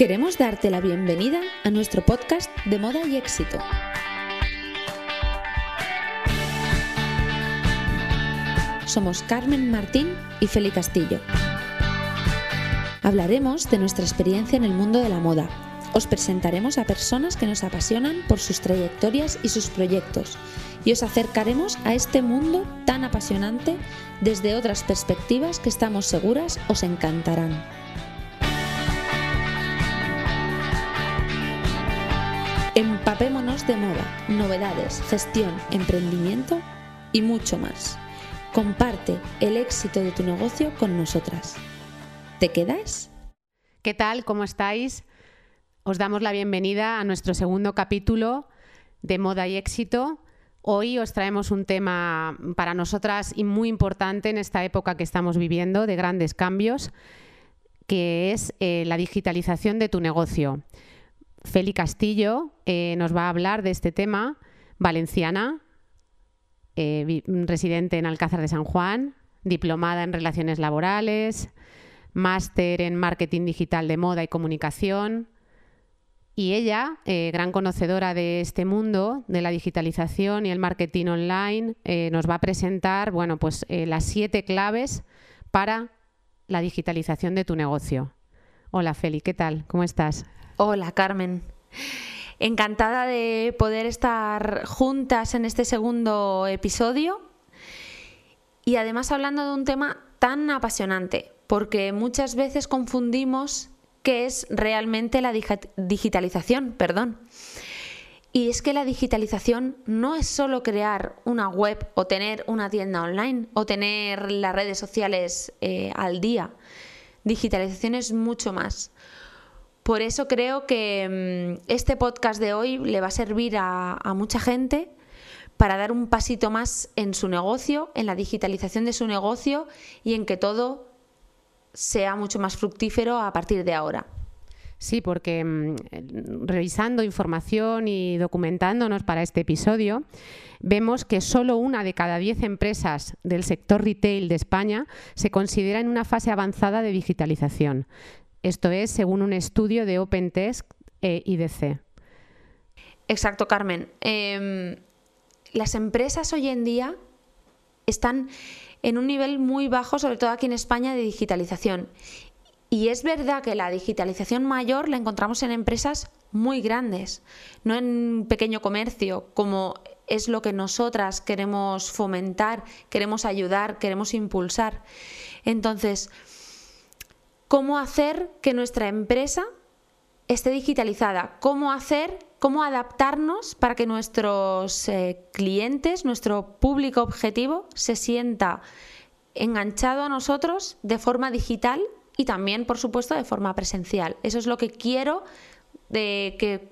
Queremos darte la bienvenida a nuestro podcast de moda y éxito. Somos Carmen Martín y Feli Castillo. Hablaremos de nuestra experiencia en el mundo de la moda. Os presentaremos a personas que nos apasionan por sus trayectorias y sus proyectos y os acercaremos a este mundo tan apasionante desde otras perspectivas que estamos seguras os encantarán. Empapémonos de moda, novedades, gestión, emprendimiento y mucho más. Comparte el éxito de tu negocio con nosotras. ¿Te quedas? ¿Qué tal? ¿Cómo estáis? Os damos la bienvenida a nuestro segundo capítulo de Moda y Éxito. Hoy os traemos un tema para nosotras y muy importante en esta época que estamos viviendo de grandes cambios, que es eh, la digitalización de tu negocio. Feli Castillo eh, nos va a hablar de este tema, valenciana, eh, residente en Alcázar de San Juan, diplomada en Relaciones Laborales, máster en Marketing Digital de Moda y Comunicación, y ella, eh, gran conocedora de este mundo, de la digitalización y el marketing online, nos va a presentar bueno, pues, las siete claves para la digitalización de tu negocio. Hola Feli, ¿qué tal? ¿Cómo estás? Hola Carmen. Encantada de poder estar juntas en este segundo episodio y además hablando de un tema tan apasionante, porque muchas veces confundimos qué es realmente la digitalización, perdón. Y es que la digitalización no es solo crear una web o tener una tienda online o tener las redes sociales eh, al día. Digitalización es mucho más. Por eso creo que mm, este podcast de hoy le va a servir a, mucha gente para dar un pasito más en su negocio, en la digitalización de su negocio y en que todo sea mucho más fructífero a partir de ahora. Sí, porque mm, revisando información y documentándonos para este episodio, vemos que solo una de cada diez empresas del sector retail de España se considera en una fase avanzada de digitalización. Esto es según un estudio de OpenText e IDC. Exacto, Carmen. Em, las empresas hoy en día están en un nivel muy bajo, sobre todo aquí en España, de digitalización. Y es verdad que la digitalización mayor la encontramos en empresas muy grandes, no en pequeño comercio, como es lo que nosotras queremos fomentar, queremos ayudar, queremos impulsar. Entonces, ¿cómo hacer que nuestra empresa esté digitalizada? ¿Cómo hacer, cómo adaptarnos para que nuestros eh, clientes, nuestro público objetivo, se sienta enganchado a nosotros de forma digital y también, por supuesto, de forma presencial. Eso es lo que quiero de que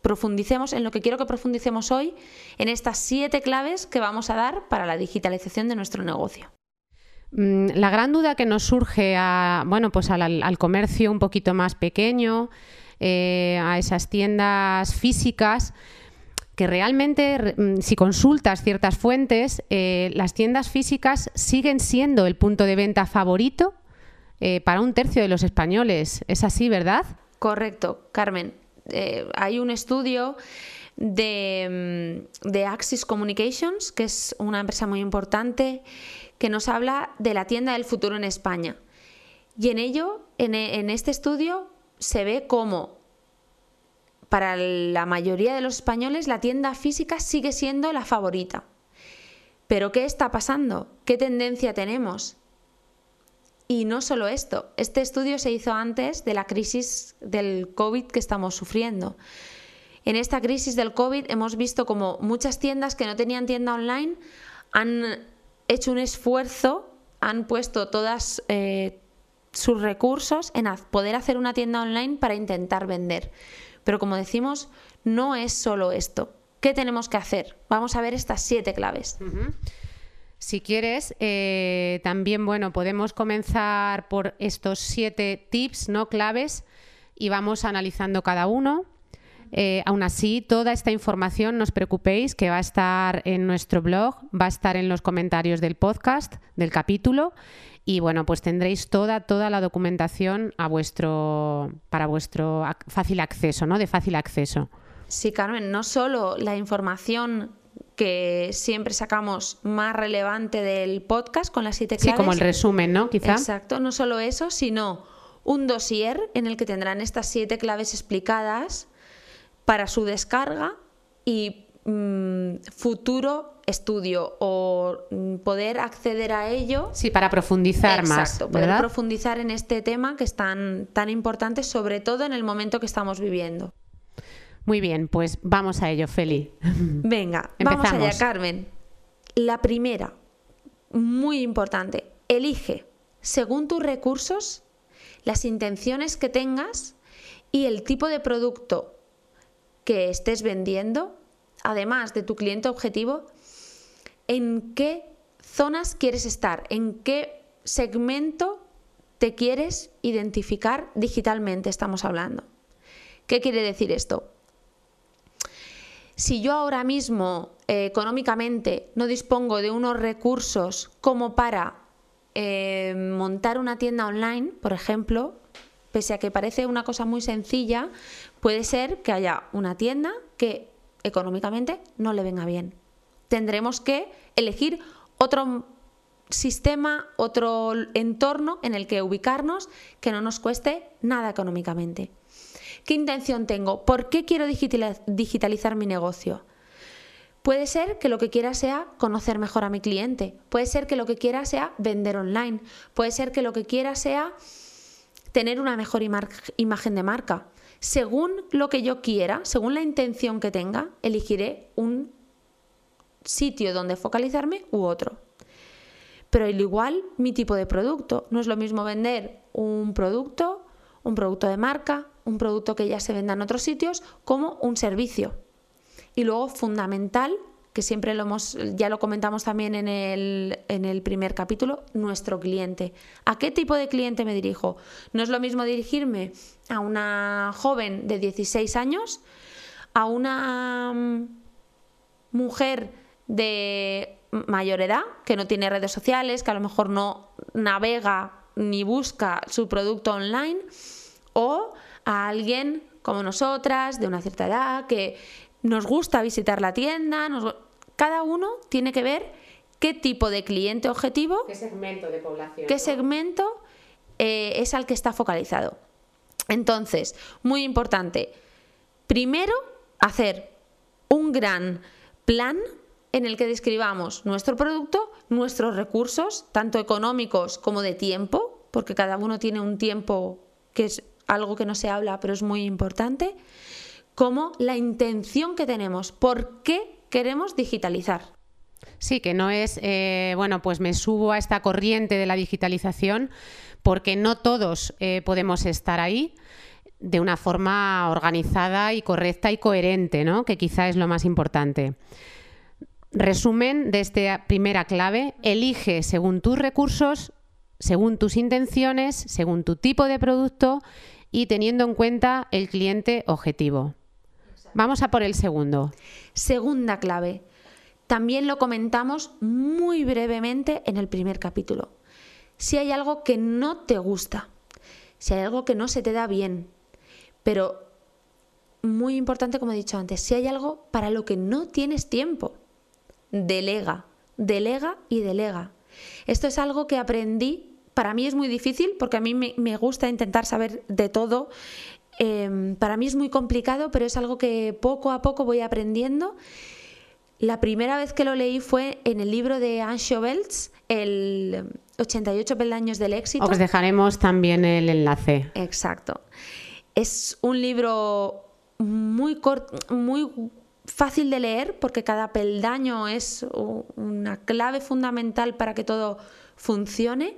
profundicemos, en lo que quiero que profundicemos hoy, en estas siete claves que vamos a dar para la digitalización de nuestro negocio. Mm, la gran duda que nos surge a, bueno, pues al, comercio un poquito más pequeño, eh, a esas tiendas físicas, que realmente, mm, si consultas ciertas fuentes, eh, las tiendas físicas siguen siendo el punto de venta favorito eh, para un tercio de los españoles. ¿Es así, verdad? Correcto, Carmen. hay un estudio mm, de Axis Communications, que es una empresa muy importante, que nos habla de la tienda del futuro en España. Y en ello, en, este estudio, se ve cómo para la mayoría de los españoles la tienda física sigue siendo la favorita. Pero ¿qué está pasando? ¿Qué tendencia tenemos? Y no solo esto, este estudio se hizo antes de la crisis del COVID que estamos sufriendo. En esta crisis del COVID hemos visto como muchas tiendas que no tenían tienda online han hecho un esfuerzo, han puesto todas eh, sus recursos en poder hacer una tienda online para intentar vender. Pero como decimos, no es solo esto. ¿Qué tenemos que hacer? Vamos a ver estas siete claves. Si quieres, eh, también bueno, podemos comenzar por estos siete tips, ¿no? Claves, y vamos analizando cada uno. Eh, aún así, toda esta información, no os preocupéis, que va a estar en nuestro blog, va a estar en los comentarios del podcast, del capítulo, y bueno, pues tendréis toda, toda la documentación a vuestro, para vuestro fácil acceso, ¿no? De fácil acceso. Sí, Carmen, no solo la información que siempre sacamos más relevante del podcast con las siete claves. Sí, como el resumen, ¿no? Quizá. Exacto, no solo eso, sino un dossier en el que tendrán estas siete claves explicadas para su descarga y mm, futuro estudio o mm, poder acceder a ello. Sí, para profundizar más. Exacto, poder profundizar en este tema que es tan, tan importante, sobre todo en el momento que estamos viviendo. Muy bien, pues vamos a ello, Feli. Venga, vamos allá, Carmen. La primera, muy importante, elige, según tus recursos, las intenciones que tengas y el tipo de producto que estés vendiendo, además de tu cliente objetivo, en qué zonas quieres estar, en qué segmento te quieres identificar digitalmente, estamos hablando. ¿Qué quiere decir esto? Si yo ahora mismo eh, económicamente no dispongo de unos recursos como para eh, montar una tienda online, por ejemplo, pese a que parece una cosa muy sencilla, puede ser que haya una tienda que económicamente no le venga bien. Tendremos que elegir otro sistema, otro entorno en el que ubicarnos que no nos cueste nada económicamente. ¿Qué intención tengo? ¿Por qué quiero digitalizar mi negocio? Puede ser que lo que quiera sea conocer mejor a mi cliente, puede ser que lo que quiera sea vender online, puede ser que lo que quiera sea tener una mejor imagen de marca. Según lo que yo quiera, según la intención que tenga, elegiré un sitio donde focalizarme u otro. Pero al igual mi tipo de producto, no es lo mismo vender un producto, un producto de marca, un producto que ya se venda en otros sitios, como un servicio. Y luego, fundamental, que siempre lo hemos, ya lo comentamos también en el, en el primer capítulo, nuestro cliente. ¿A qué tipo de cliente me dirijo? No es lo mismo dirigirme a una joven de 16 años, a una mm, mujer de mayor edad, que no tiene redes sociales, que a lo mejor no navega ni busca su producto online, o a alguien como nosotras, de una cierta edad, que nos gusta visitar la tienda, cada uno tiene que ver qué tipo de cliente objetivo, qué segmento de población, qué segmento eh, es al que está focalizado. Entonces, muy importante, primero hacer un gran plan en el que describamos nuestro producto, nuestros recursos, tanto económicos como de tiempo, porque cada uno tiene un tiempo que es algo que no se habla, pero es muy importante como la intención que tenemos, por qué queremos digitalizar. Sí, que no es, eh, bueno, pues me subo a esta corriente de la digitalización porque no todos eh, podemos estar ahí de una forma organizada y correcta y coherente, ¿no? que quizá es lo más importante. Resumen de esta primera clave, elige según tus recursos, según tus intenciones, según tu tipo de producto y teniendo en cuenta el cliente objetivo. Vamos a por el segundo. Segunda clave. También lo comentamos muy brevemente en el primer capítulo. Si hay algo que no te gusta, si hay algo que no se te da bien, pero muy importante como he dicho antes, si hay algo para lo que no tienes tiempo, delega, delega y delega. Esto es algo que aprendí, para mí es muy difícil porque a mí me, me gusta intentar saber de todo Em, para mí es muy complicado, pero es algo que poco a poco voy aprendiendo. La primera vez que lo leí fue en el libro de Anne Schobels, el 88 peldaños del éxito. Os dejaremos también el enlace. Exacto. Es un libro muy muy fácil de leer porque cada peldaño es una clave fundamental para que todo funcione.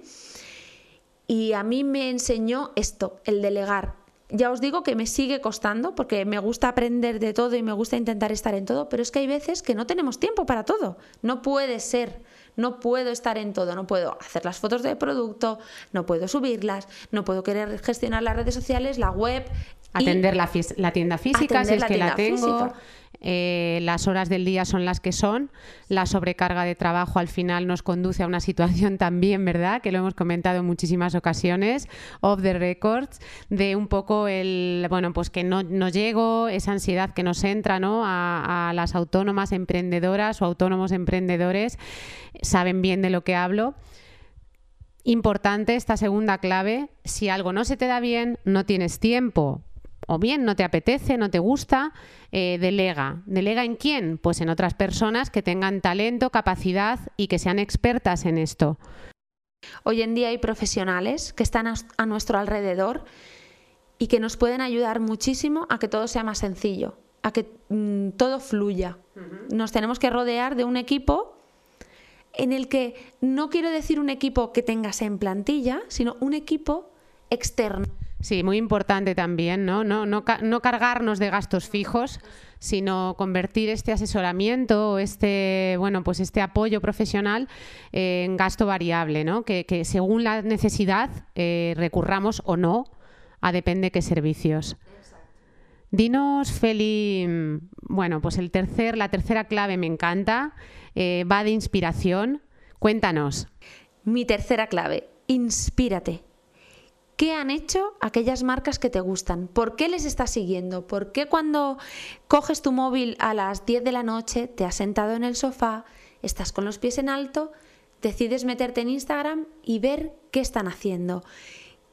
Y a mí me enseñó esto, el delegar, ya os digo que me sigue costando porque me gusta aprender de todo y me gusta intentar estar en todo, pero es que hay veces que no tenemos tiempo para todo. No puede ser, no puedo estar en todo, no puedo hacer las fotos de producto, no puedo subirlas, no puedo querer gestionar las redes sociales, la web, Atender la, tienda física, si es que la tengo. Eh, las horas del día son las que son, la sobrecarga de trabajo al final nos conduce a una situación también, ¿verdad? Que lo hemos comentado en muchísimas ocasiones, off the records, de un poco el, bueno, pues que no, no llego, esa ansiedad que nos entra, ¿no? A, a las autónomas emprendedoras o autónomos emprendedores, saben bien de lo que hablo. Importante esta segunda clave, si algo no se te da bien, no tienes tiempo, o bien no te apetece, no te gusta, eh, delega. ¿Delega en quién? Pues en otras personas que tengan talento, capacidad y que sean expertas en esto. Hoy en día hay profesionales que están a, nuestro alrededor y que nos pueden ayudar muchísimo a que todo sea más sencillo, a que mm, todo fluya. Nos tenemos que rodear de un equipo en el que no quiero decir un equipo que tengas en plantilla, sino un equipo externo. Sí, muy importante también, ¿no? No, no, no cargarnos de gastos fijos, sino convertir este asesoramiento, este, bueno, pues este apoyo profesional eh, en gasto variable, ¿no? Que, según la necesidad eh, recurramos o no a depende qué servicios. Dinos, Feli, bueno, pues el tercer, la tercera clave me encanta, eh, va de inspiración. Cuéntanos. Mi tercera clave, inspírate. ¿Qué han hecho aquellas marcas que te gustan? ¿Por qué les estás siguiendo? ¿Por qué cuando coges tu móvil a las 10 de la noche, te has sentado en el sofá, estás con los pies en alto, decides meterte en Instagram y ver qué están haciendo?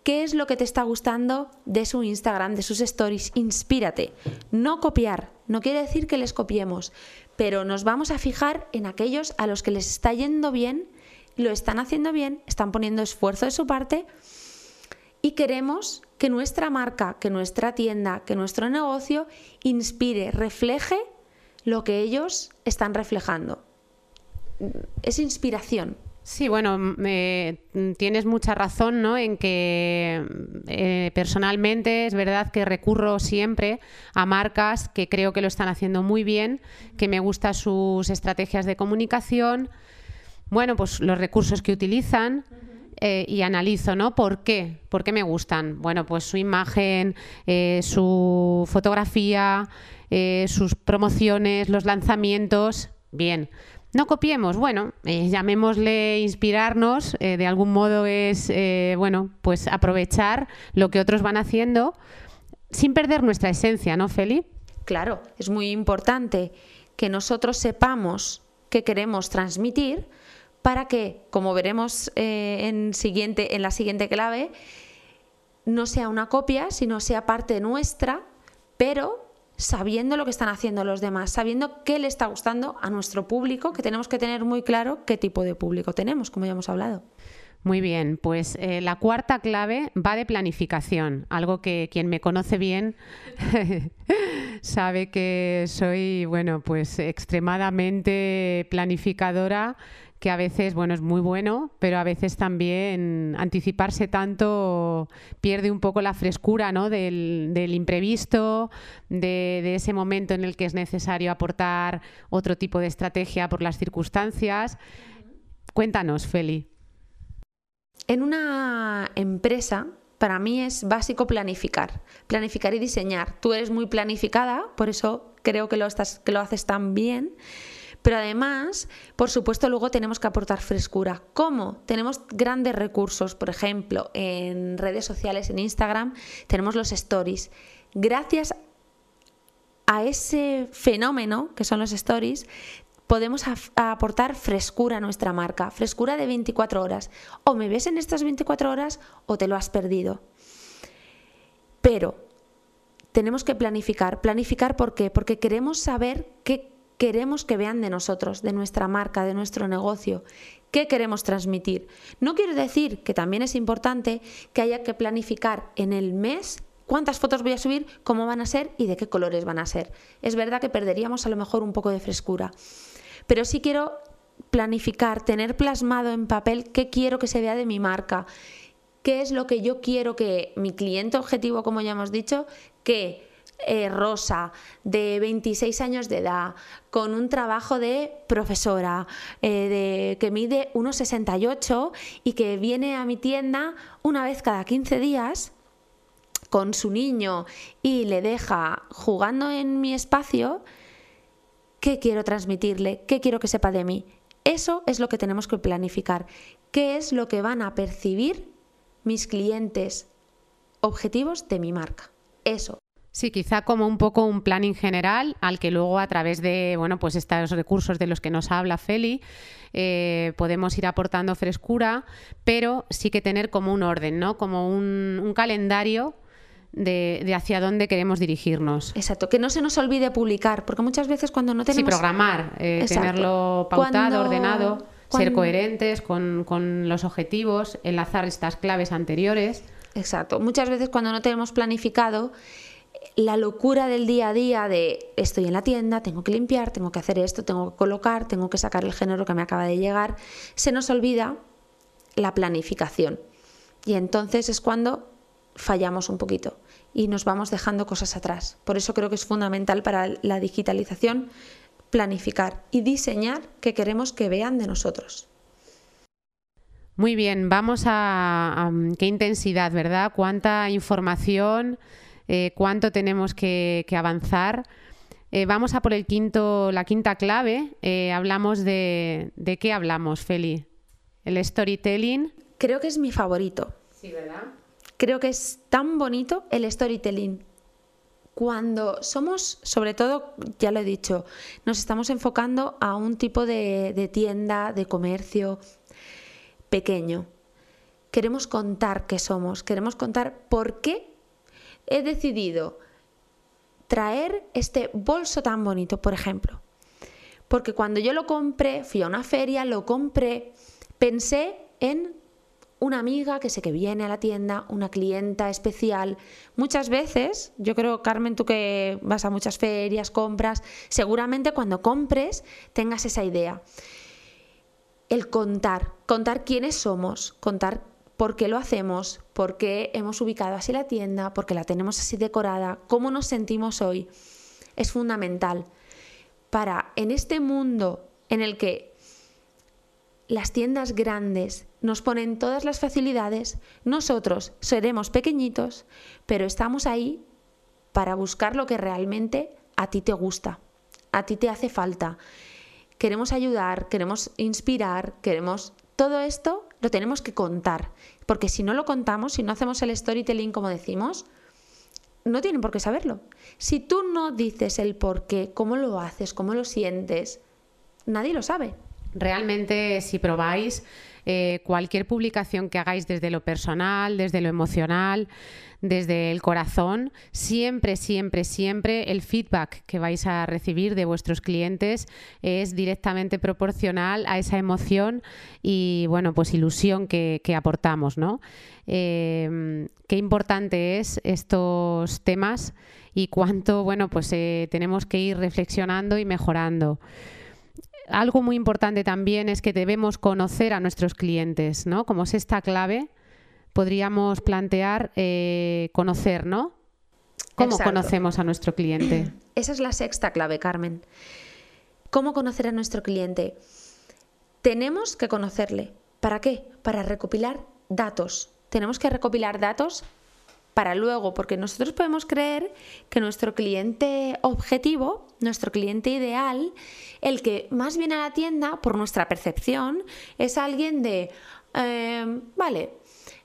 ¿Qué es lo que te está gustando de su Instagram, de sus stories? Inspírate. No copiar. No quiere decir que les copiemos, pero nos vamos a fijar en aquellos a los que les está yendo bien, lo están haciendo bien, están poniendo esfuerzo de su parte y queremos que nuestra marca, que nuestra tienda, que nuestro negocio inspire, refleje lo que ellos están reflejando. Es inspiración. Sí, bueno, tienes mucha razón ¿no? en que eh, personalmente es verdad que recurro siempre a marcas que creo que lo están haciendo muy bien, que me gustan sus estrategias de comunicación, bueno, pues los recursos que utilizan. Eh, y analizo, ¿no? ¿Por qué? ¿Por qué me gustan? Bueno, pues su imagen, eh, su fotografía, eh, sus promociones, los lanzamientos. Bien. No copiemos, bueno, llamémosle inspirarnos, de algún modo es, bueno, pues aprovechar lo que otros van haciendo sin perder nuestra esencia, ¿no, Feli? Claro, es muy importante que nosotros sepamos qué queremos transmitir, para que, como veremos eh, en, la siguiente clave, no sea una copia, sino sea parte nuestra, pero sabiendo lo que están haciendo los demás, sabiendo qué le está gustando a nuestro público, que tenemos que tener muy claro qué tipo de público tenemos, como ya hemos hablado. Muy bien, pues eh, la cuarta clave va de planificación, algo que quien me conoce bien sabe que soy, bueno, pues extremadamente planificadora que a veces, bueno, es muy bueno, pero a veces también anticiparse tanto pierde un poco la frescura ¿no? del, imprevisto, de, ese momento en el que es necesario aportar otro tipo de estrategia por las circunstancias. Cuéntanos, Feli. En una empresa, para mí es básico planificar, planificar y diseñar. Tú eres muy planificada, por eso creo que lo, que lo haces tan bien. Pero además, por supuesto, luego tenemos que aportar frescura. ¿Cómo? Tenemos grandes recursos, por ejemplo, en redes sociales, en Instagram, tenemos los stories. Gracias a ese fenómeno que son los stories, podemos aportar frescura a nuestra marca, frescura de 24 horas. O me ves en estas 24 horas o te lo has perdido. Pero tenemos que planificar. ¿Planificar por qué? Porque queremos saber qué queremos que vean de nosotros, de nuestra marca, de nuestro negocio, qué queremos transmitir. No quiero decir que también es importante que haya que planificar en el mes cuántas fotos voy a subir, cómo van a ser y de qué colores van a ser. Es verdad que perderíamos a lo mejor un poco de frescura, pero sí quiero planificar, tener plasmado en papel qué quiero que se vea de mi marca, qué es lo que yo quiero que mi cliente objetivo, como ya hemos dicho, que eh, rosa, de 26 años de edad, con un trabajo de profesora, eh, de, que mide 1,68 y que viene a mi tienda una vez cada 15 días con su niño y le deja jugando en mi espacio, ¿qué quiero transmitirle? ¿Qué quiero que sepa de mí? Eso es lo que tenemos que planificar. ¿Qué es lo que van a percibir mis clientes objetivos de mi marca? Eso. Sí, quizá como un poco un planning general al que luego a través de bueno pues estos recursos de los que nos habla Feli eh, podemos ir aportando frescura, pero sí que tener como un orden, ¿no? Como un, calendario de, hacia dónde queremos dirigirnos. Exacto, que no se nos olvide publicar, porque muchas veces cuando no tenemos... Sí, programar, eh, tenerlo pautado, ordenado, ser coherentes con, con los objetivos, enlazar estas claves anteriores. Exacto, muchas veces cuando no tenemos planificado la locura del día a día de estoy en la tienda, tengo que limpiar, tengo que hacer esto, tengo que colocar, tengo que sacar el género que me acaba de llegar, se nos olvida la planificación. Y entonces es cuando fallamos un poquito y nos vamos dejando cosas atrás. Por eso creo que es fundamental para la digitalización planificar y diseñar que queremos que vean de nosotros. Muy bien, vamos a, a qué intensidad, ¿verdad? Cuánta información eh, cuánto tenemos que, avanzar. Eh, vamos a por el quinto, la quinta clave. Eh, hablamos de, de qué hablamos, Feli. El storytelling. Creo que es mi favorito. Sí, ¿verdad? Creo que es tan bonito el storytelling. Cuando somos, sobre todo, ya lo he dicho, nos estamos enfocando a un tipo de, de tienda, de comercio pequeño. Queremos contar qué somos, queremos contar por qué he decidido traer este bolso tan bonito, por ejemplo. Porque cuando yo lo compré, fui a una feria, lo compré, pensé en una amiga que sé que viene a la tienda, una clienta especial. Muchas veces, yo creo, Carmen, tú que vas a muchas ferias, compras, seguramente cuando compres tengas esa idea. El contar, contar quiénes somos, contar por qué lo hacemos, por qué hemos ubicado así la tienda, por qué la tenemos así decorada, cómo nos sentimos hoy. Es fundamental para en este mundo en el que las tiendas grandes nos ponen todas las facilidades, nosotros seremos pequeñitos, pero estamos ahí para buscar lo que realmente a ti te gusta, a ti te hace falta. Queremos ayudar, queremos inspirar, queremos todo esto lo tenemos que contar, porque si no lo contamos, si no hacemos el storytelling como decimos, no tienen por qué saberlo. Si tú no dices el por qué, cómo lo haces, cómo lo sientes, nadie lo sabe. Realmente, si probáis, eh, cualquier publicación que hagáis desde lo personal, desde lo emocional, desde el corazón, siempre, siempre, siempre el feedback que vais a recibir de vuestros clientes es directamente proporcional a esa emoción y, bueno, pues ilusión que, aportamos, ¿no? Eh, qué importante es estos temas y cuánto, bueno, pues eh, tenemos que ir reflexionando y mejorando algo muy importante también es que debemos conocer a nuestros clientes, ¿no? Como es esta clave, podríamos plantear eh, conocer, ¿no? ¿Cómo conocemos a nuestro cliente? Esa es la sexta clave, Carmen. ¿Cómo conocer a nuestro cliente? Tenemos que conocerle. ¿Para qué? Para recopilar datos. Tenemos que recopilar datos para luego, porque nosotros podemos creer que nuestro cliente objetivo, nuestro cliente ideal, el que más viene a la tienda, por nuestra percepción, es alguien de, em, vale,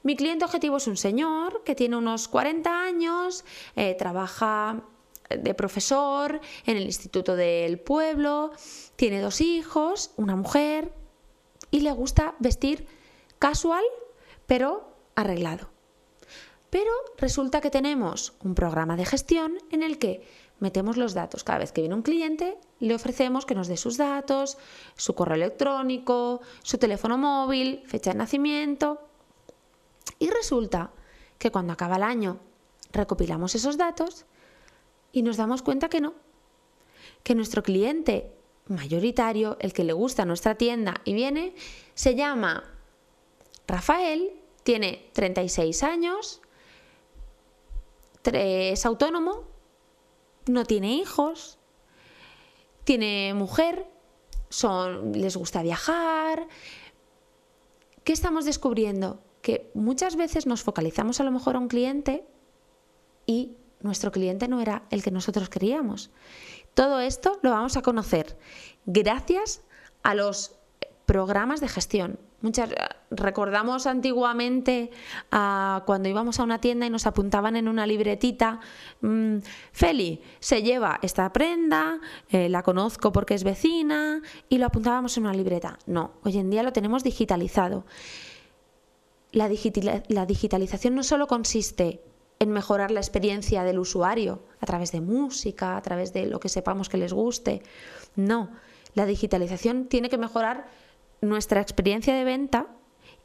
mi cliente objetivo es un señor que tiene unos 40 años, eh, trabaja de profesor en el Instituto del Pueblo, tiene dos hijos, una mujer y le gusta vestir casual pero arreglado. Pero resulta que tenemos un programa de gestión en el que metemos los datos. Cada vez que viene un cliente, le ofrecemos que nos dé sus datos, su correo electrónico, su teléfono móvil, fecha de nacimiento. Y resulta que cuando acaba el año recopilamos esos datos y nos damos cuenta que no, que nuestro cliente mayoritario, el que le gusta nuestra tienda y viene, se llama Rafael, tiene 36 años, es autónomo, no tiene hijos, tiene mujer, son, les gusta viajar. ¿Qué estamos descubriendo? Que muchas veces nos focalizamos a lo mejor a un cliente y nuestro cliente no era el que nosotros queríamos. Todo esto lo vamos a conocer gracias a los programas de gestión. Muchas, recordamos antiguamente cuando íbamos a una tienda y nos apuntaban en una libretita, mm, Feli, se lleva esta prenda, eh, la conozco porque es vecina, y lo apuntábamos en una libreta. No, hoy en día lo tenemos digitalizado. La digitalización no solo consiste en mejorar la experiencia del usuario a través de música, a través de lo que sepamos que les guste. No, la digitalización tiene que mejorar nuestra experiencia de venta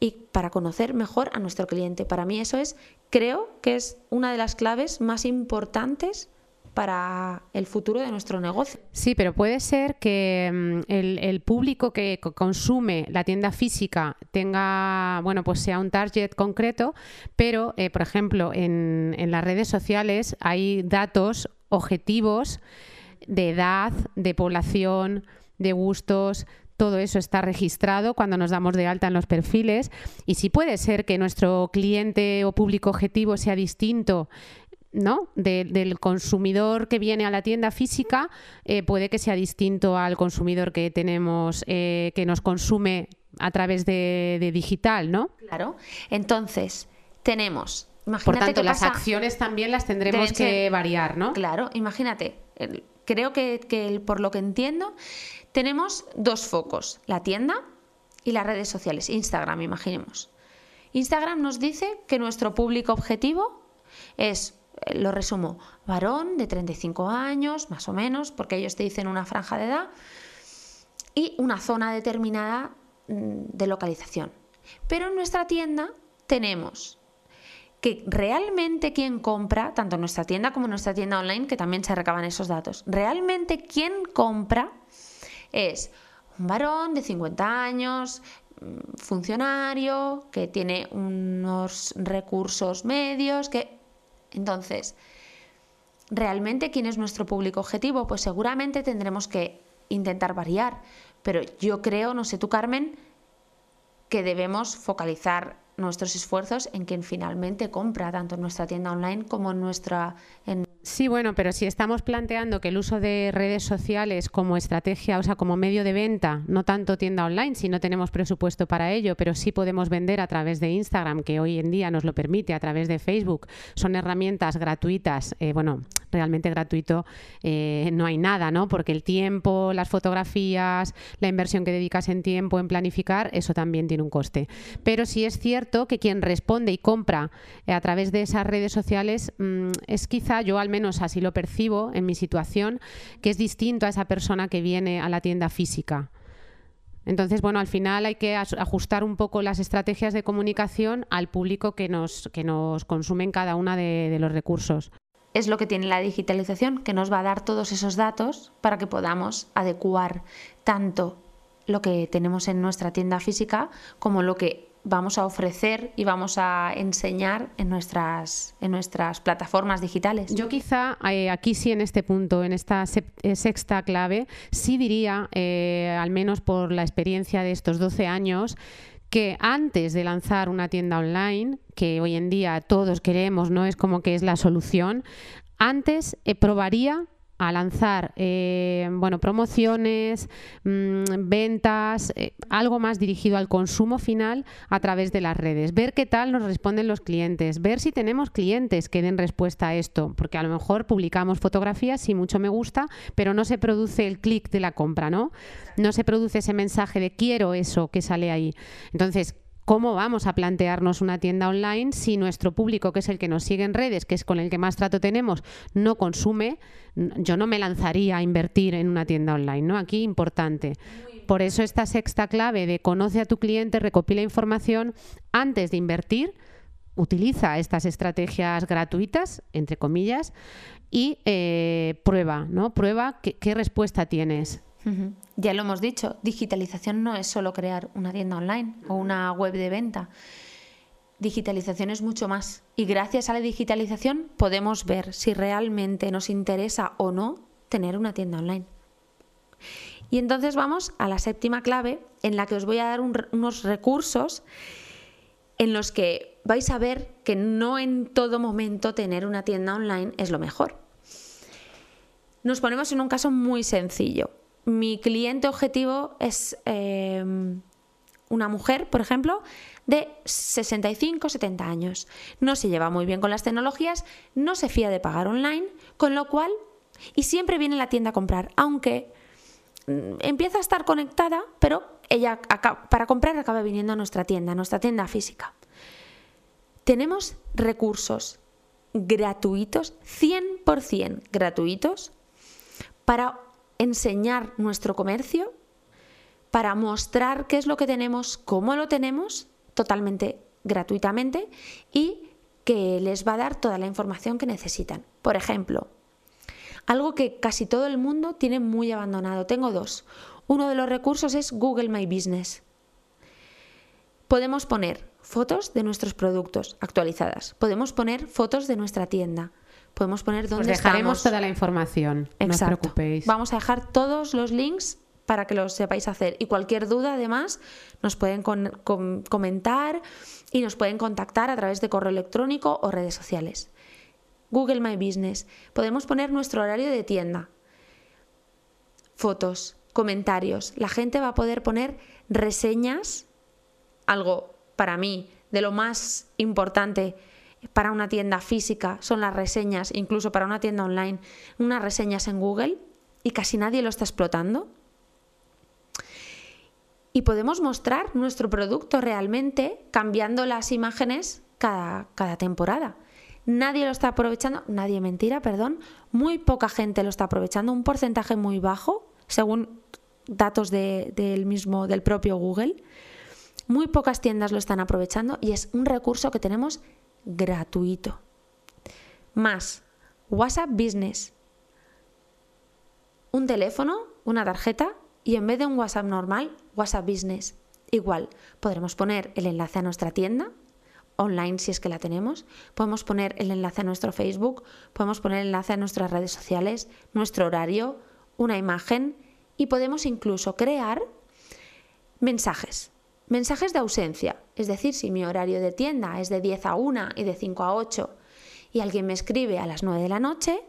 y para conocer mejor a nuestro cliente. Para mí eso es, creo que es una de las claves más importantes para el futuro de nuestro negocio. Sí, pero puede ser que mm, el, público que consume la tienda física tenga, bueno, pues sea un target concreto, pero, eh, por ejemplo, en, en las redes sociales hay datos objetivos de edad, de población, de gustos, todo eso está registrado cuando nos damos de alta en los perfiles y si puede ser que nuestro cliente o público objetivo sea distinto ¿no? del consumidor que viene a la tienda física, eh, puede que sea distinto al consumidor que tenemos, eh, que nos consume a través de, digital, ¿no? Claro. Entonces, tenemos. Por tanto, las acciones también las tendremos que variar, ¿no? Claro, imagínate. Creo que, por lo que entiendo, tenemos dos focos, la tienda y las redes sociales, Instagram, imaginemos. Instagram nos dice que nuestro público objetivo es, eh, lo resumo, varón de 35 años, más o menos, porque ellos te dicen una franja de edad, y una zona determinada mm, de localización. Pero en nuestra tienda tenemos que realmente quien compra, tanto nuestra tienda como nuestra tienda online, que también se recaban esos datos, realmente quien compra es un varón de 50 años, mm, funcionario, que tiene unos recursos medios, que... Entonces, ¿realmente quién es nuestro público objetivo? Pues seguramente tendremos que intentar variar, pero yo creo, no sé tú Carmen, que debemos focalizar nuestros esfuerzos en quien finalmente compra tanto en nuestra tienda online como en nuestra en Sí, bueno, pero si estamos planteando que el uso de redes sociales como estrategia, o sea, como medio de venta, no tanto tienda online, si no tenemos presupuesto para ello, pero sí podemos vender a través de Instagram, que hoy en día nos lo permite, a través de Facebook, son herramientas gratuitas, eh, bueno, realmente gratuito eh, no hay nada, ¿no? Porque el tiempo, las fotografías, la inversión que dedicas en tiempo, en planificar, eso también tiene un coste. Pero sí es cierto que quien responde y compra eh, a través de esas redes sociales mm, es quizá yo al menos menos así lo percibo en mi situación, que es distinto a esa persona que viene a la tienda física. Entonces, bueno, al final hay que ajustar un poco las estrategias de comunicación al público que nos, que nos consume en cada uno de los recursos. Es lo que tiene la digitalización, que nos va a dar todos esos datos para que podamos adecuar tanto lo que tenemos en nuestra tienda física como lo que vamos a ofrecer y vamos a enseñar en nuestras, en nuestras plataformas digitales. Yo quizá eh, aquí sí en este punto, en esta eh, sexta clave, sí diría, eh, al menos por la experiencia de estos 12 años, que antes de lanzar una tienda online, que hoy en día todos queremos, no es como que es la solución, antes probaría a lanzar eh, bueno, promociones, mm, ventas, eh, algo más dirigido al consumo final a través de las redes. Ver qué tal nos responden los clientes, ver si tenemos clientes que den respuesta a esto, porque a lo mejor publicamos fotografías y mucho me gusta, pero no se produce el clic de la compra, ¿no? No se produce ese mensaje de quiero eso que sale ahí. Entonces, ¿Cómo vamos a plantearnos una tienda online si nuestro público, que es el que nos sigue en redes, que es con el que más trato tenemos, no consume? Yo no me lanzaría a invertir en una tienda online, ¿no? Aquí importante. Por eso esta sexta clave de conoce a tu cliente, recopila información antes de invertir, utiliza estas estrategias gratuitas, entre comillas, y eh, prueba, ¿no? Prueba qué respuesta tienes. Ya lo hemos dicho, digitalización no es solo crear una tienda online o una web de venta. Digitalización es mucho más. Y gracias a la digitalización podemos ver si realmente nos interesa o no tener una tienda online. Y entonces vamos a la séptima clave en la que os voy a dar unos recursos en los que vais a ver que no en todo momento tener una tienda online es lo mejor. Nos ponemos en un caso muy sencillo. Mi cliente objetivo es eh, una mujer, por ejemplo, de 65, 70 años. No se lleva muy bien con las tecnologías, no se fía de pagar online, con lo cual, y siempre viene a la tienda a comprar, aunque mm, empieza a estar conectada, pero ella para comprar acaba viniendo a nuestra tienda, a nuestra tienda física. Tenemos recursos gratuitos, 100% gratuitos, para enseñar nuestro comercio, para mostrar qué es lo que tenemos, cómo lo tenemos, totalmente gratuitamente y que les va a dar toda la información que necesitan. Por ejemplo, algo que casi todo el mundo tiene muy abandonado. Tengo dos. Uno de los recursos es Google My Business. Podemos poner fotos de nuestros productos actualizadas. Podemos poner fotos de nuestra tienda. Podemos poner dónde Os dejaremos toda la información. No os preocupéis. Vamos a dejar todos los links para que lo sepáis hacer. Y cualquier duda, además, nos pueden comentar y nos pueden contactar a través de correo electrónico o redes sociales. Google My Business. Podemos poner nuestro horario de tienda. Fotos, comentarios. La gente va a poder poner reseñas, algo para mí de lo más importante para una tienda física son las reseñas, incluso para una tienda online, unas reseñas en Google y casi nadie lo está explotando. Y podemos mostrar nuestro producto realmente cambiando las imágenes cada, cada temporada. Nadie lo está aprovechando, nadie mentira, perdón, muy poca gente lo está aprovechando, un porcentaje muy bajo, según datos del mismo, del propio Google. Muy pocas tiendas lo están aprovechando y es un recurso que tenemos gratuito. Más WhatsApp Business. Un teléfono, una tarjeta y en vez de un WhatsApp normal, WhatsApp Business. Igual, podremos poner el enlace a nuestra tienda online si es que la tenemos, podemos poner el enlace a nuestro Facebook, podemos poner el enlace a nuestras redes sociales, nuestro horario, una imagen y podemos incluso crear mensajes. Mensajes de ausencia, es decir, si mi horario de tienda es de 10 a 1 y de 5 a 8 y alguien me escribe a las 9 de la noche,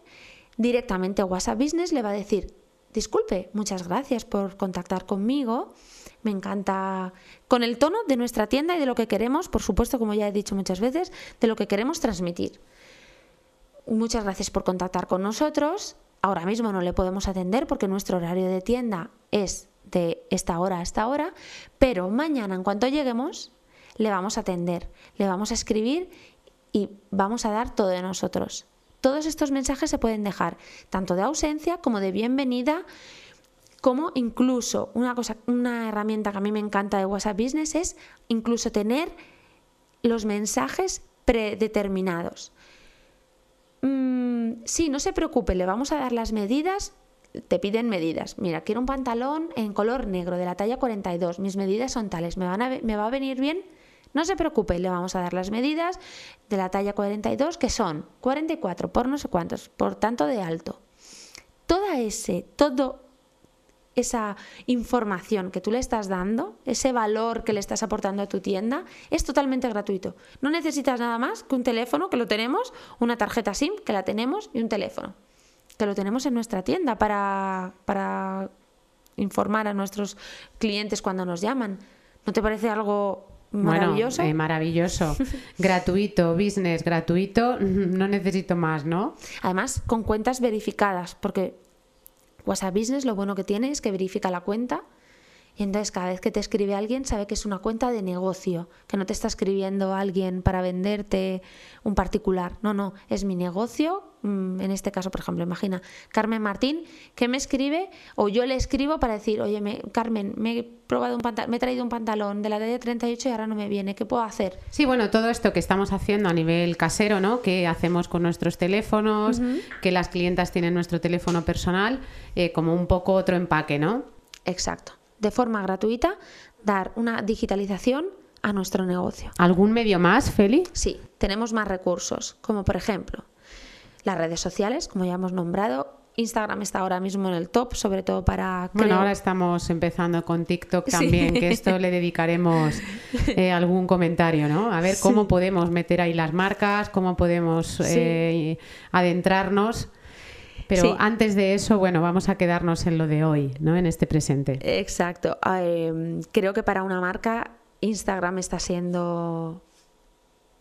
directamente WhatsApp Business le va a decir, disculpe, muchas gracias por contactar conmigo, me encanta con el tono de nuestra tienda y de lo que queremos, por supuesto, como ya he dicho muchas veces, de lo que queremos transmitir. Muchas gracias por contactar con nosotros. Ahora mismo no le podemos atender porque nuestro horario de tienda es de esta hora a esta hora, pero mañana en cuanto lleguemos le vamos a atender, le vamos a escribir y vamos a dar todo de nosotros. Todos estos mensajes se pueden dejar, tanto de ausencia como de bienvenida, como incluso una cosa, una herramienta que a mí me encanta de WhatsApp Business es incluso tener los mensajes predeterminados. Mm, sí, no se preocupe, le vamos a dar las medidas te piden medidas. Mira, quiero un pantalón en color negro de la talla 42. Mis medidas son tales. ¿Me, van a, ¿Me va a venir bien? No se preocupe, le vamos a dar las medidas de la talla 42, que son 44 por no sé cuántos, por tanto de alto. Toda ese, todo esa información que tú le estás dando, ese valor que le estás aportando a tu tienda, es totalmente gratuito. No necesitas nada más que un teléfono, que lo tenemos, una tarjeta SIM, que la tenemos, y un teléfono que lo tenemos en nuestra tienda para, para informar a nuestros clientes cuando nos llaman. ¿No te parece algo maravilloso? Bueno, eh, maravilloso. gratuito, business, gratuito, no necesito más, ¿no? Además, con cuentas verificadas, porque WhatsApp Business lo bueno que tiene es que verifica la cuenta y entonces cada vez que te escribe alguien sabe que es una cuenta de negocio, que no te está escribiendo alguien para venderte un particular. No, no, es mi negocio. Mm, en este caso, por ejemplo, imagina Carmen Martín que me escribe o yo le escribo para decir, oye, me, Carmen, me he probado un me he traído un pantalón de la talla 38 y ahora no me viene, ¿qué puedo hacer? Sí, bueno, todo esto que estamos haciendo a nivel casero, ¿no? Que hacemos con nuestros teléfonos, que las clientas tienen nuestro teléfono personal, eh, como un poco otro empaque, ¿no? Exacto de forma gratuita dar una digitalización a nuestro negocio. ¿Algún medio más, Feli? Sí, tenemos más recursos, como por ejemplo las redes sociales, como ya hemos nombrado, Instagram está ahora mismo en el top, sobre todo para... Bueno, ahora estamos empezando con TikTok también, que esto le dedicaremos eh, algún comentario, ¿no? A ver cómo podemos meter ahí las marcas, cómo podemos eh, adentrarnos. Pero antes de eso, bueno, vamos a quedarnos en lo de hoy, ¿no? En este presente. Exacto. Em, creo que para una marca Instagram está siendo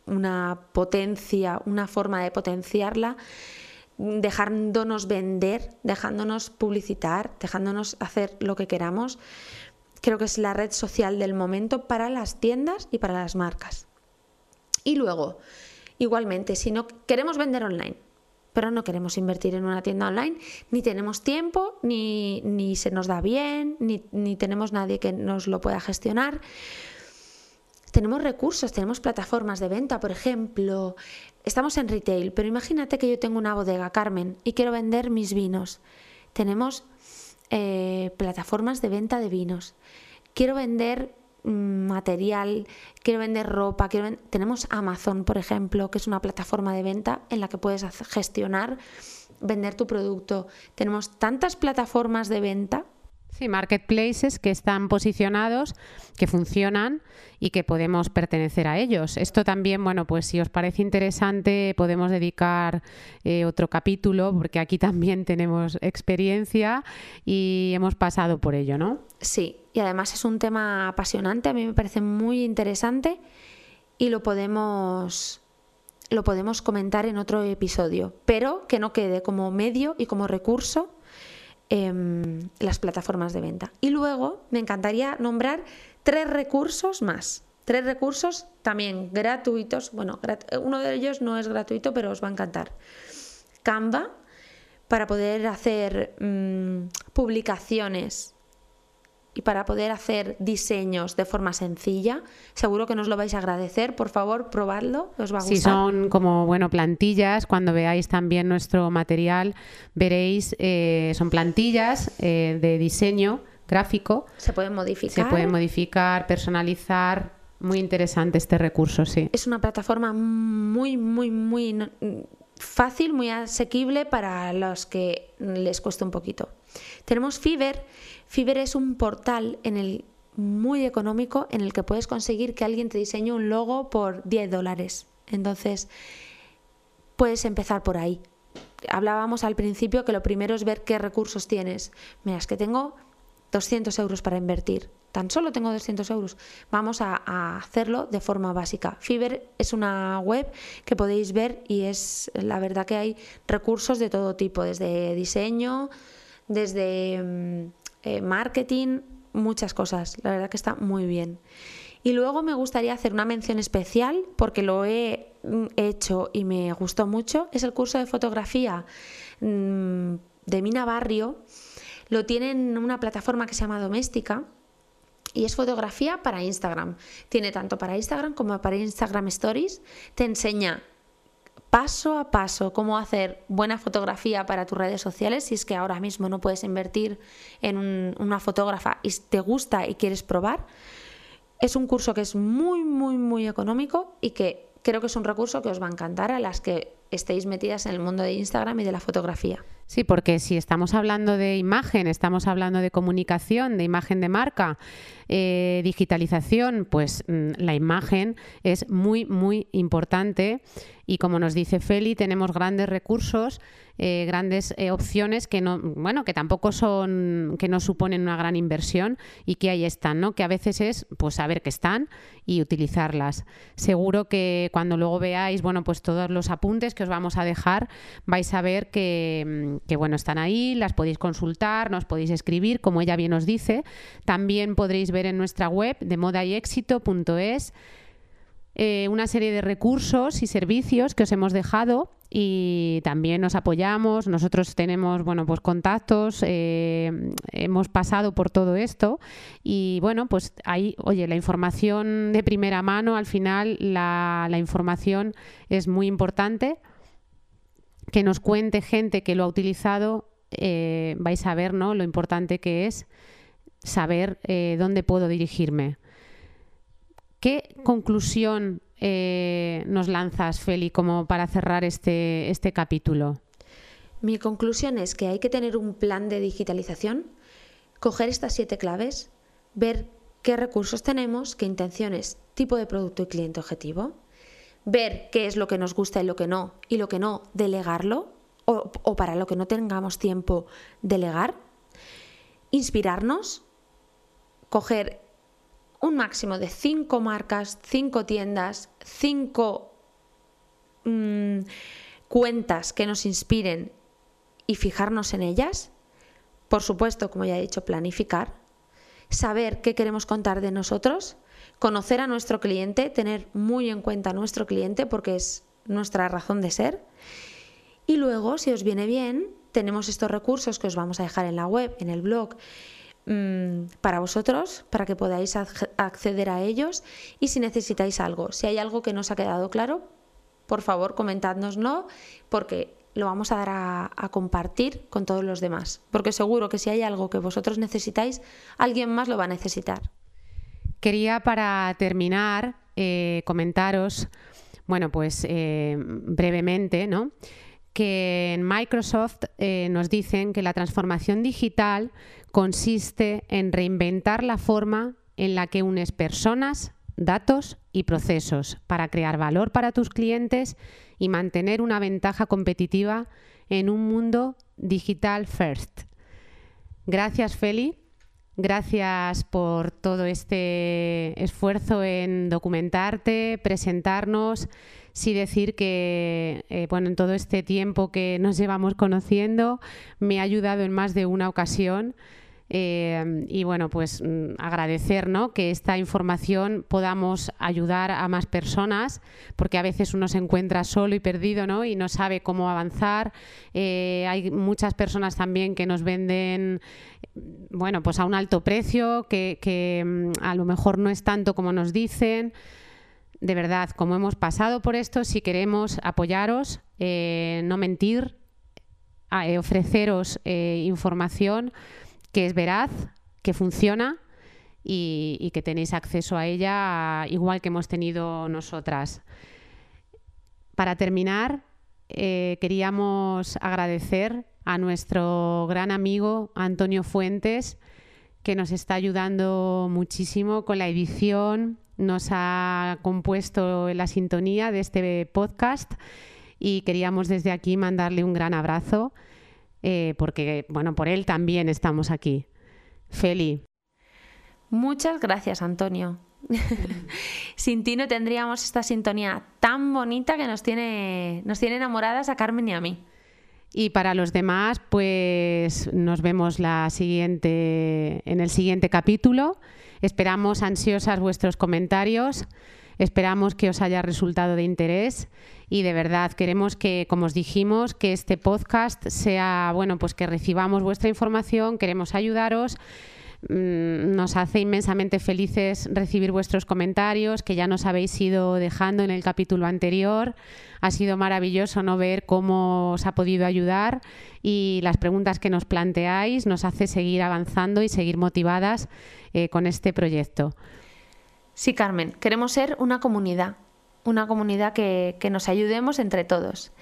una potencia, una forma de potenciarla dejándonos vender, dejándonos publicitar, dejándonos hacer lo que queramos. Creo que es la red social del momento para las tiendas y para las marcas. Y luego, igualmente, si no queremos vender online, pero no queremos invertir en una tienda online, ni tenemos tiempo, ni, ni se nos da bien, ni, ni tenemos nadie que nos lo pueda gestionar, tenemos recursos, tenemos plataformas de venta, por ejemplo, estamos en retail, pero imagínate que yo tengo una bodega, Carmen, y quiero vender mis vinos. Tenemos eh, plataformas de venta de vinos. Quiero vender material, quiero vender ropa, quiero tenemos Amazon, por ejemplo, que es una plataforma de venta en la que puedes gestionar, vender tu producto. Tenemos tantas plataformas de venta Sí, marketplaces que están posicionados, que funcionan y que podemos pertenecer a ellos. Esto también, bueno, pues si os parece interesante, podemos dedicar eh, otro capítulo, porque aquí también tenemos experiencia y hemos pasado por ello, ¿no? Sí, y además es un tema apasionante, a mí me parece muy interesante y lo podemos lo podemos comentar en otro episodio, pero que no quede como medio y como recurso Em, las plataformas de venta. Y luego me encantaría nombrar tres recursos más. Tres recursos también gratuitos. Bueno, uno de ellos no es gratuito, pero os va a encantar. Canva, para poder hacer mm, publicaciones y para poder hacer diseños de forma sencilla. Seguro que nos lo vais a agradecer. Por favor, probadlo, os va a gustar. Si son como bueno plantillas, cuando veáis también nuestro material, veréis, eh, son plantillas eh, de diseño gráfico. Se pueden modificar. Se pueden modificar, personalizar. Muy interesante este recurso, sí. Es una plataforma muy, muy, muy fácil, muy asequible para los que les cuesta un poquito. Tenemos Fiverr. Fiverr es un portal en el muy económico en el que puedes conseguir que alguien te diseñe un logo por 10 dólares. Entonces, puedes empezar por ahí. Hablábamos al principio que lo primero es ver qué recursos tienes. Mira, es que tengo 200 euros para invertir. Tan solo tengo 200 euros. Vamos a, hacerlo de forma básica. Fiverr es una web que podéis ver y es la verdad que hay recursos de todo tipo, desde diseño, desde mm, eh, marketing, muchas cosas. La verdad que está muy bien. Y luego me gustaría hacer una mención especial, porque lo he mm, hecho y me gustó mucho, es el curso de fotografía mm, de Mina Barrio. Lo tienen en una plataforma que se llama Doméstica y es fotografía para Instagram. Tiene tanto para Instagram como para Instagram Stories. Te enseña paso a paso cómo hacer buena fotografía para tus redes sociales si es que ahora mismo no puedes invertir en una fotógrafa y te gusta y quieres probar. Es un curso que es muy, muy, muy económico y que creo que es un recurso que os va a encantar a las que estéis metidas en el mundo de Instagram y de la fotografía. Sí, porque si estamos hablando de imagen, estamos hablando de comunicación, de imagen de marca, eh, digitalización, pues mm, la imagen es muy, muy importante y como nos dice Feli, tenemos grandes recursos, eh, grandes eh, opciones que no, bueno, que tampoco son, que no suponen una gran inversión y que ahí están, ¿no? Que a veces es pues saber que están y utilizarlas. Seguro que cuando luego veáis, bueno, pues todos los apuntes que os vamos a dejar, vais a ver que, que bueno, están ahí, las podéis consultar, nos podéis escribir, como ella bien os dice. También podréis ver en nuestra web de modayexito.es eh, una serie de recursos y servicios que os hemos dejado y también nos apoyamos. Nosotros tenemos bueno, pues contactos, eh, hemos pasado por todo esto y bueno, pues ahí, oye, la información de primera mano, al final la, información es muy importante. Que nos cuente gente que lo ha utilizado, eh, vais a ver ¿no? lo importante que es saber dónde puedo dirigirme. ¿Qué conclusión eh, nos lanzas, Feli, como para cerrar este, este capítulo? mi conclusión es que hay que tener un plan de digitalización, coger estas siete claves, ver qué recursos tenemos, qué intenciones, tipo de producto y cliente objetivo, ver qué es lo que nos gusta y lo que no, y lo que no, delegarlo, o, o para lo que no tengamos tiempo, delegar, inspirarnos, coger un máximo de cinco marcas, cinco tiendas, cinco mm, cuentas que nos inspiren y fijarnos en ellas. Por supuesto, como ya he dicho, planificar, saber qué queremos contar de nosotros, conocer a nuestro cliente, tener muy en cuenta a nuestro cliente porque es nuestra razón de ser. Y luego, si os viene bien, tenemos estos recursos que os vamos a dejar en la web, en el blog, mm, para vosotros, para que podáis acceder a ellos. Y si necesitáis algo, si hay algo que no os ha quedado claro, por favor, comentádnoslo, porque lo vamos a dar a, compartir con todos los demás. Porque seguro que si hay algo que vosotros necesitáis, alguien más lo va a necesitar. Quería para terminar eh, comentaros, bueno, pues eh, brevemente, ¿no? que en Microsoft eh, nos dicen que la transformación digital consiste en reinventar la forma en la que unes personas, datos y procesos para crear valor para tus clientes y mantener una ventaja competitiva en un mundo digital first. Gracias, Feli. Gracias por todo este esfuerzo en documentarte, presentarnos sí decir que, eh, bueno, en todo este tiempo que nos llevamos conociendo, me ha ayudado en más de una ocasión. Eh, y bueno, pues mm, agradecer ¿no? que esta información podamos ayudar a más personas, porque a veces uno se encuentra solo y perdido ¿no? y no sabe cómo avanzar. Eh, hay muchas personas también que nos venden bueno, pues a un alto precio, que, que mm, a lo mejor no es tanto como nos dicen de verdad, como hemos pasado por esto, si queremos apoyaros, eh, no mentir, ofreceros información que es veraz, que funciona y, que tenéis acceso a ella igual que hemos tenido nosotras. Para terminar, queríamos agradecer a nuestro gran amigo Antonio Fuentes, que nos está ayudando muchísimo con la edición, nos ha compuesto la sintonía de este podcast y queríamos desde aquí mandarle un gran abrazo eh, porque, bueno, por él también estamos aquí. Feli. Muchas gracias, Antonio. Sin ti no tendríamos esta sintonía tan bonita que nos tiene, nos tiene enamoradas a Carmen y a mí. Y para los demás, pues nos vemos la siguiente, en el siguiente capítulo. Esperamos ansiosas vuestros comentarios. Esperamos que os haya resultado de interés y de verdad queremos que, como os dijimos, que este podcast sea, bueno, pues que recibamos vuestra información, queremos ayudaros. Mm, nos hace inmensamente felices recibir vuestros comentarios que ya nos habéis ido dejando en el capítulo anterior. Ha sido maravilloso no ver cómo os ha podido ayudar y las preguntas que nos planteáis nos hace seguir avanzando y seguir motivadas eh, con este proyecto. Sí, Carmen, queremos ser una comunidad, una comunidad que, nos ayudemos entre todos.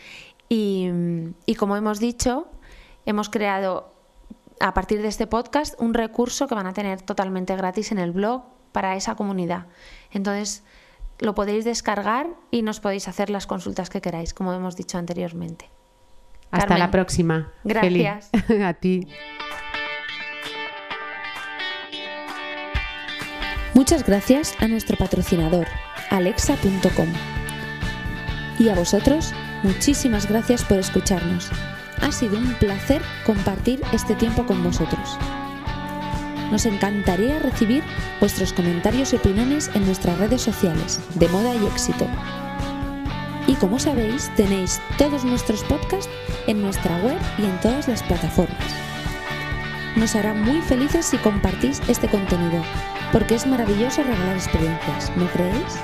Y, como hemos dicho, hemos creado a partir de este podcast un recurso que van a tener totalmente gratis en el blog para esa comunidad. Entonces, lo podéis descargar y nos podéis hacer las consultas que queráis, como hemos dicho anteriormente. Hasta la próxima. Gracias. a ti. Muchas gracias a nuestro patrocinador, alexa.com. Y a vosotros, muchísimas gracias por escucharnos. Ha sido un placer compartir este tiempo con vosotros. Nos encantaría recibir vuestros comentarios y opiniones en nuestras redes sociales de moda y éxito. Y como sabéis, tenéis todos nuestros podcasts en nuestra web y en todas las plataformas. Nos hará muy felices si compartís este contenido porque es maravilloso regalar experiencias, ¿no creéis?